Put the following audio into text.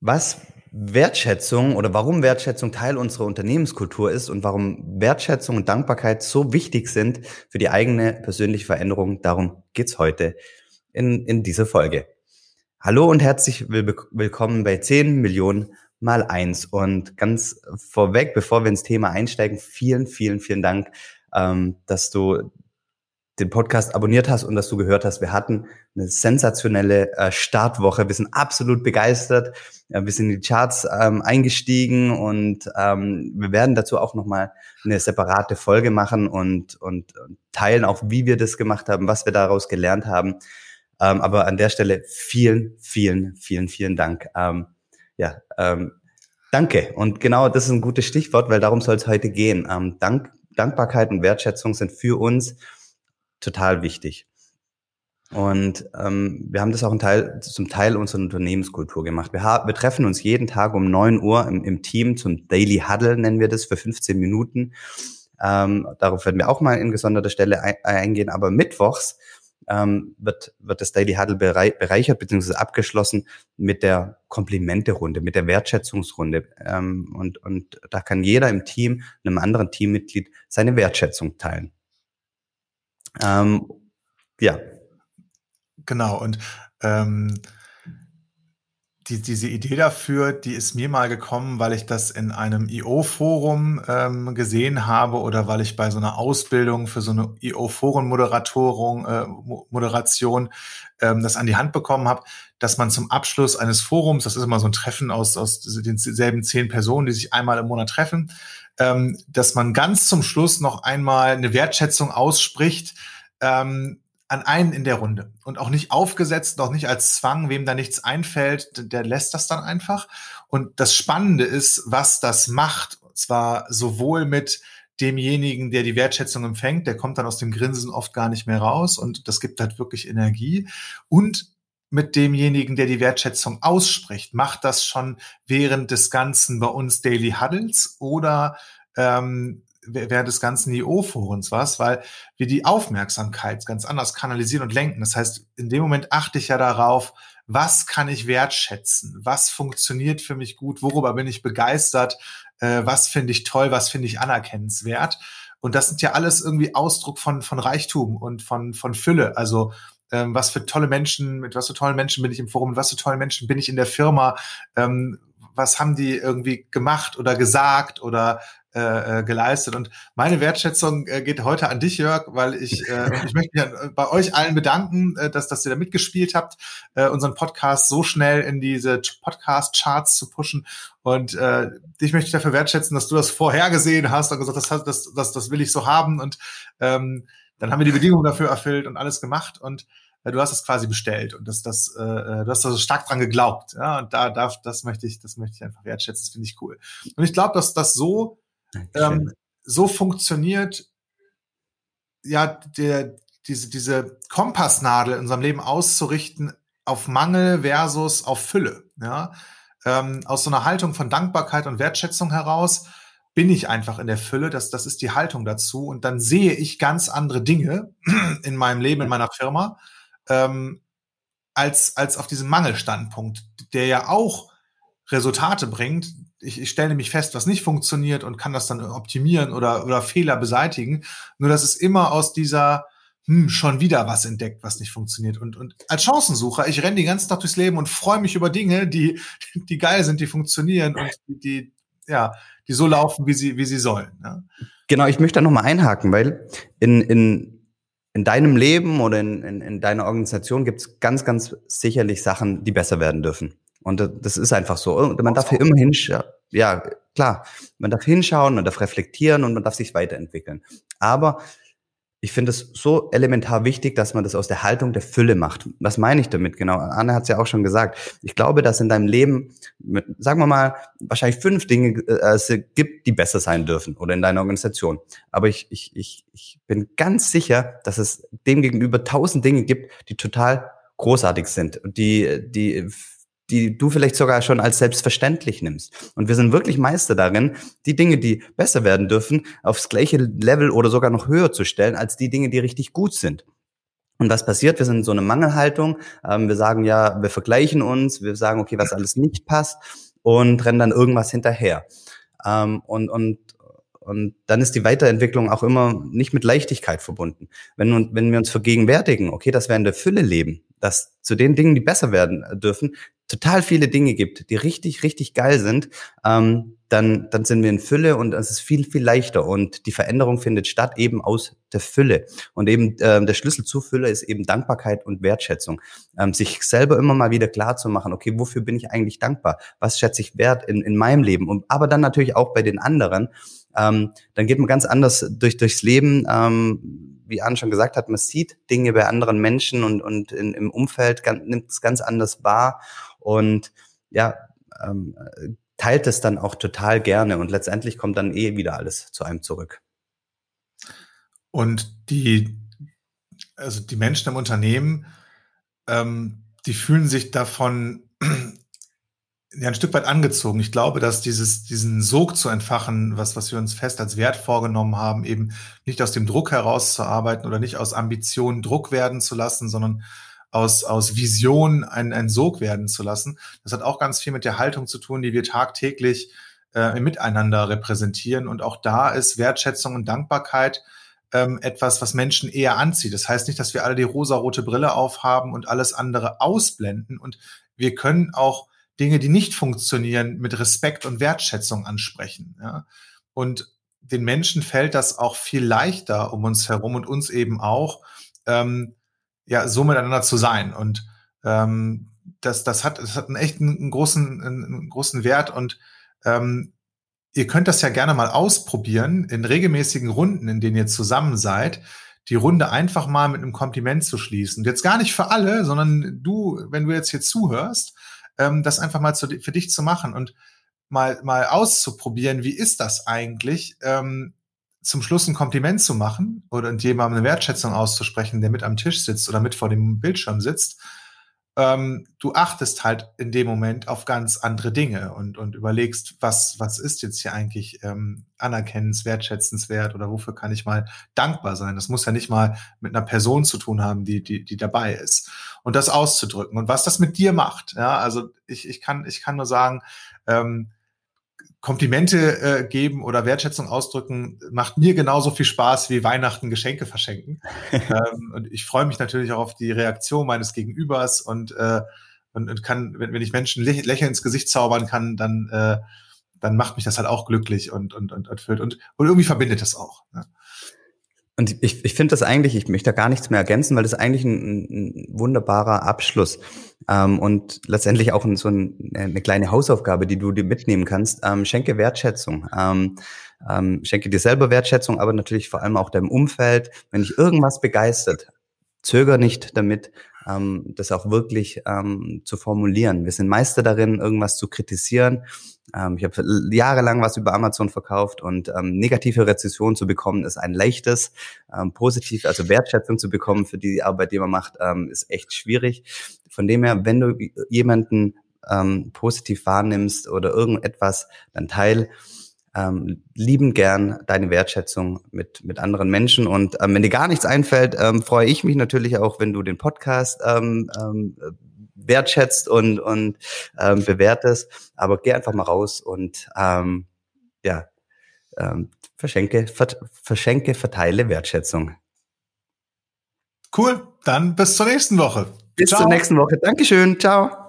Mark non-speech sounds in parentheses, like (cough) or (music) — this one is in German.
was Wertschätzung oder warum Wertschätzung Teil unserer Unternehmenskultur ist und warum Wertschätzung und Dankbarkeit so wichtig sind für die eigene persönliche Veränderung. Darum geht's heute in, in dieser Folge. Hallo und herzlich willkommen bei 10 Millionen mal eins. Und ganz vorweg, bevor wir ins Thema einsteigen, vielen, vielen, vielen Dank, ähm, dass du den Podcast abonniert hast und dass du gehört hast. Wir hatten eine sensationelle äh, Startwoche. Wir sind absolut begeistert. Ja, wir sind in die Charts ähm, eingestiegen und ähm, wir werden dazu auch nochmal eine separate Folge machen und, und, und teilen auch, wie wir das gemacht haben, was wir daraus gelernt haben. Ähm, aber an der Stelle vielen, vielen, vielen, vielen Dank. Ähm, ja, ähm, danke. Und genau das ist ein gutes Stichwort, weil darum soll es heute gehen. Ähm, Dank, Dankbarkeit und Wertschätzung sind für uns total wichtig. Und ähm, wir haben das auch ein Teil, zum Teil unserer Unternehmenskultur gemacht. Wir, wir treffen uns jeden Tag um neun Uhr im, im Team zum Daily Huddle, nennen wir das, für 15 Minuten. Ähm, darauf werden wir auch mal in gesonderter Stelle ein, eingehen. Aber mittwochs ähm, wird, wird das Daily Huddle bereichert bzw. abgeschlossen mit der Komplimente-Runde, mit der Wertschätzungsrunde. Ähm, und, und da kann jeder im Team, einem anderen Teammitglied, seine Wertschätzung teilen. Ähm, ja. Genau, und ähm, die, diese Idee dafür, die ist mir mal gekommen, weil ich das in einem IO-Forum ähm, gesehen habe oder weil ich bei so einer Ausbildung für so eine IO-Foren-Moderation äh, Moderation, ähm, das an die Hand bekommen habe, dass man zum Abschluss eines Forums, das ist immer so ein Treffen aus, aus denselben zehn Personen, die sich einmal im Monat treffen, ähm, dass man ganz zum Schluss noch einmal eine Wertschätzung ausspricht, ähm, an einen in der Runde. Und auch nicht aufgesetzt, auch nicht als Zwang, wem da nichts einfällt, der lässt das dann einfach. Und das Spannende ist, was das macht, und zwar sowohl mit demjenigen, der die Wertschätzung empfängt, der kommt dann aus dem Grinsen oft gar nicht mehr raus und das gibt halt wirklich Energie. Und mit demjenigen, der die Wertschätzung ausspricht, macht das schon während des ganzen bei uns Daily Huddles oder ähm, während des ganzen IO-Forums was, weil wir die Aufmerksamkeit ganz anders kanalisieren und lenken. Das heißt, in dem Moment achte ich ja darauf, was kann ich wertschätzen, was funktioniert für mich gut, worüber bin ich begeistert, äh, was finde ich toll, was finde ich anerkennenswert. Und das sind ja alles irgendwie Ausdruck von, von Reichtum und von, von Fülle. Also ähm, was für tolle Menschen, mit was für tollen Menschen bin ich im Forum, mit was für tollen Menschen bin ich in der Firma, ähm, was haben die irgendwie gemacht oder gesagt oder äh, äh, geleistet. Und meine Wertschätzung äh, geht heute an dich, Jörg, weil ich, äh, (laughs) ich möchte mich bei euch allen bedanken, äh, dass, dass ihr da mitgespielt habt, äh, unseren Podcast so schnell in diese Podcast-Charts zu pushen. Und äh, dich möchte ich dafür wertschätzen, dass du das vorhergesehen hast und gesagt hast, das, das, das, das will ich so haben. Und ähm, dann haben wir die Bedingungen dafür erfüllt und alles gemacht. Und äh, du hast es quasi bestellt und das, das, äh, äh, du hast da so stark dran geglaubt. Ja, und da darf, das möchte ich, das möchte ich einfach wertschätzen. Das finde ich cool. Und ich glaube, dass das so ähm, so funktioniert ja der, diese, diese Kompassnadel in unserem Leben auszurichten auf Mangel versus auf Fülle. Ja? Ähm, aus so einer Haltung von Dankbarkeit und Wertschätzung heraus bin ich einfach in der Fülle, das, das ist die Haltung dazu. Und dann sehe ich ganz andere Dinge (clears throat) in meinem Leben, in meiner Firma, ähm, als, als auf diesem Mangelstandpunkt, der ja auch Resultate bringt, ich, ich stelle nämlich fest, was nicht funktioniert und kann das dann optimieren oder, oder Fehler beseitigen. Nur dass es immer aus dieser hm, schon wieder was entdeckt, was nicht funktioniert. Und, und als Chancensucher, ich renne die ganze Tag durchs Leben und freue mich über Dinge, die, die geil sind, die funktionieren und die, die ja, die so laufen, wie sie, wie sie sollen. Ja. Genau, ich möchte da nochmal einhaken, weil in, in, in deinem Leben oder in, in, in deiner Organisation gibt es ganz, ganz sicherlich Sachen, die besser werden dürfen. Und das ist einfach so. Und man darf hier immer hinschauen. Ja, klar. Man darf hinschauen, man darf reflektieren und man darf sich weiterentwickeln. Aber ich finde es so elementar wichtig, dass man das aus der Haltung der Fülle macht. Was meine ich damit genau? Anne hat es ja auch schon gesagt. Ich glaube, dass in deinem Leben, mit, sagen wir mal, wahrscheinlich fünf Dinge äh, es gibt, die besser sein dürfen oder in deiner Organisation. Aber ich, ich, ich, ich bin ganz sicher, dass es demgegenüber tausend Dinge gibt, die total großartig sind und die, die die du vielleicht sogar schon als selbstverständlich nimmst. Und wir sind wirklich Meister darin, die Dinge, die besser werden dürfen, aufs gleiche Level oder sogar noch höher zu stellen, als die Dinge, die richtig gut sind. Und was passiert? Wir sind in so einer Mangelhaltung. Ähm, wir sagen ja, wir vergleichen uns, wir sagen, okay, was alles nicht passt und rennen dann irgendwas hinterher. Ähm, und, und, und dann ist die Weiterentwicklung auch immer nicht mit Leichtigkeit verbunden. Wenn, wenn wir uns vergegenwärtigen, okay, dass wir in der Fülle leben, dass zu den Dingen, die besser werden dürfen, total viele Dinge gibt, die richtig, richtig geil sind, ähm, dann, dann sind wir in Fülle und es ist viel, viel leichter. Und die Veränderung findet statt eben aus der Fülle. Und eben äh, der Schlüssel zur Fülle ist eben Dankbarkeit und Wertschätzung. Ähm, sich selber immer mal wieder klar zu machen, okay, wofür bin ich eigentlich dankbar? Was schätze ich wert in, in meinem Leben? Und aber dann natürlich auch bei den anderen. Ähm, dann geht man ganz anders durch, durchs Leben. Ähm, wie Arne schon gesagt hat, man sieht Dinge bei anderen Menschen und, und in, im Umfeld nimmt es ganz anders wahr. Und ja, ähm, teilt es dann auch total gerne und letztendlich kommt dann eh wieder alles zu einem zurück. Und die, also die Menschen im Unternehmen, ähm, die fühlen sich davon ja, ein Stück weit angezogen. Ich glaube, dass dieses, diesen Sog zu entfachen, was, was wir uns fest als Wert vorgenommen haben, eben nicht aus dem Druck herauszuarbeiten oder nicht aus Ambitionen Druck werden zu lassen, sondern aus, aus Vision ein, ein Sog werden zu lassen. Das hat auch ganz viel mit der Haltung zu tun, die wir tagtäglich äh, Miteinander repräsentieren. Und auch da ist Wertschätzung und Dankbarkeit ähm, etwas, was Menschen eher anzieht. Das heißt nicht, dass wir alle die rosarote Brille aufhaben und alles andere ausblenden. Und wir können auch Dinge, die nicht funktionieren, mit Respekt und Wertschätzung ansprechen. Ja? Und den Menschen fällt das auch viel leichter um uns herum und uns eben auch, ähm, ja, so miteinander zu sein. Und ähm, das, das hat, das hat einen echt einen großen, einen großen Wert und ähm, ihr könnt das ja gerne mal ausprobieren in regelmäßigen Runden, in denen ihr zusammen seid, die Runde einfach mal mit einem Kompliment zu schließen. Und jetzt gar nicht für alle, sondern du, wenn du jetzt hier zuhörst, ähm, das einfach mal zu, für dich zu machen und mal, mal auszuprobieren, wie ist das eigentlich, ähm, zum Schluss ein Kompliment zu machen oder jemandem eine Wertschätzung auszusprechen, der mit am Tisch sitzt oder mit vor dem Bildschirm sitzt, ähm, du achtest halt in dem Moment auf ganz andere Dinge und, und überlegst, was, was ist jetzt hier eigentlich ähm, anerkennens, wertschätzenswert oder wofür kann ich mal dankbar sein. Das muss ja nicht mal mit einer Person zu tun haben, die, die, die dabei ist. Und das auszudrücken und was das mit dir macht. Ja, also ich, ich, kann, ich kann nur sagen, ähm, Komplimente äh, geben oder Wertschätzung ausdrücken macht mir genauso viel Spaß wie Weihnachten Geschenke verschenken. (laughs) ähm, und ich freue mich natürlich auch auf die Reaktion meines Gegenübers und, äh, und, und kann, wenn, wenn ich Menschen lä Lächeln ins Gesicht zaubern kann, dann, äh, dann macht mich das halt auch glücklich und, und, und erfüllt und, und irgendwie verbindet das auch. Ne? Und ich, ich finde das eigentlich, ich möchte da gar nichts mehr ergänzen, weil das eigentlich ein, ein wunderbarer Abschluss ähm, und letztendlich auch so ein, eine kleine Hausaufgabe, die du dir mitnehmen kannst. Ähm, schenke Wertschätzung. Ähm, ähm, schenke dir selber Wertschätzung, aber natürlich vor allem auch deinem Umfeld. Wenn dich irgendwas begeistert, zöger nicht damit, ähm, das auch wirklich ähm, zu formulieren. Wir sind Meister darin, irgendwas zu kritisieren ähm, ich habe jahrelang was über Amazon verkauft und ähm, negative Rezession zu bekommen ist ein leichtes. Ähm, positiv, also Wertschätzung zu bekommen für die Arbeit, die man macht, ähm, ist echt schwierig. Von dem her, wenn du jemanden ähm, positiv wahrnimmst oder irgendetwas, dann teil ähm, lieben gern deine Wertschätzung mit, mit anderen Menschen. Und ähm, wenn dir gar nichts einfällt, ähm, freue ich mich natürlich auch, wenn du den Podcast ähm, ähm, wertschätzt und, und ähm, bewertest. Aber geh einfach mal raus und ähm, ja, ähm, verschenke, ver verschenke, verteile Wertschätzung. Cool, dann bis zur nächsten Woche. Bis Ciao. zur nächsten Woche. Dankeschön. Ciao.